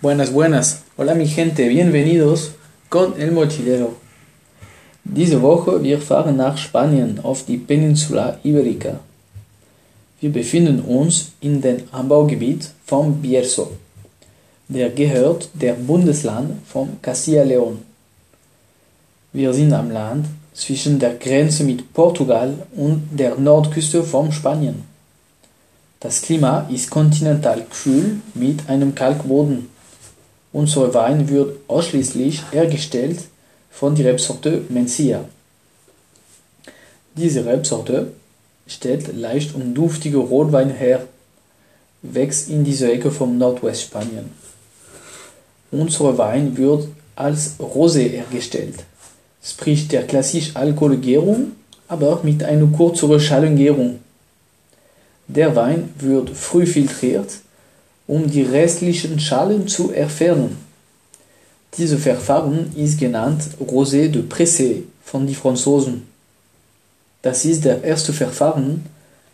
Buenas, buenas. Hola mi gente, bienvenidos con El Mochilero. Diese Woche wir fahren nach Spanien auf die Peninsula Iberica. Wir befinden uns in dem Anbaugebiet von Bierzo. Der gehört der Bundesland von Castilla-León. Wir sind am Land zwischen der Grenze mit Portugal und der Nordküste von Spanien. Das Klima ist kontinental kühl mit einem Kalkboden. Unser Wein wird ausschließlich hergestellt von der Rebsorte Mencia. Diese Rebsorte stellt leicht und duftige Rotwein her, wächst in dieser Ecke vom Nordwestspanien. Unser Wein wird als Rosé hergestellt, sprich der klassische Alkoholgärung, aber mit einer kürzeren Schallengärung. Der Wein wird früh filtriert, um die restlichen Schalen zu entfernen. Dieses Verfahren ist genannt Rosé de Pressé von den Franzosen. Das ist das erste Verfahren.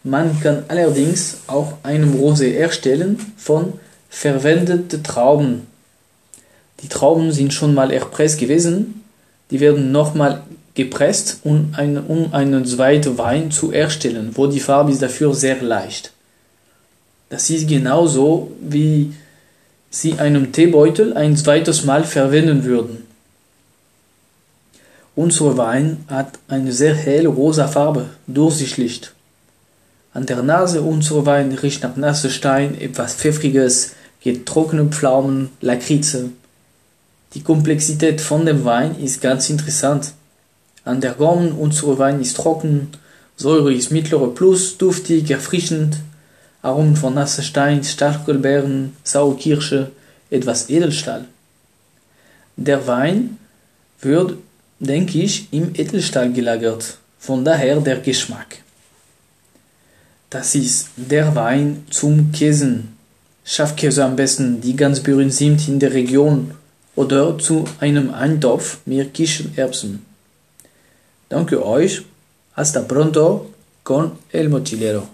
Man kann allerdings auch einen Rosé erstellen von verwendeten Trauben. Die Trauben sind schon mal erpresst gewesen, die werden nochmal gepresst, um, ein, um einen zweiten Wein zu erstellen, wo die Farbe ist dafür sehr leicht. Das ist genauso wie Sie einen Teebeutel ein zweites Mal verwenden würden. Unser Wein hat eine sehr helle rosa Farbe, durchsichtig. An der Nase unser Wein riecht nach nasser Stein, etwas Pfeffriges, getrocknete Pflaumen, Lakritze. Die Komplexität von dem Wein ist ganz interessant. An der Gaumen unser Wein ist trocken, Säure ist mittlere plus, duftig, erfrischend, Aromen von nasser Stein, Stachelbeeren, Sauerkirsche, etwas Edelstahl. Der Wein wird, denke ich, im Edelstahl gelagert, von daher der Geschmack. Das ist der Wein zum Käsen. Schafkäse am besten, die ganz berühmt sind in der Region, oder zu einem Eintopf mit Kichererbsen. Danke euch, hasta pronto con el mochilero.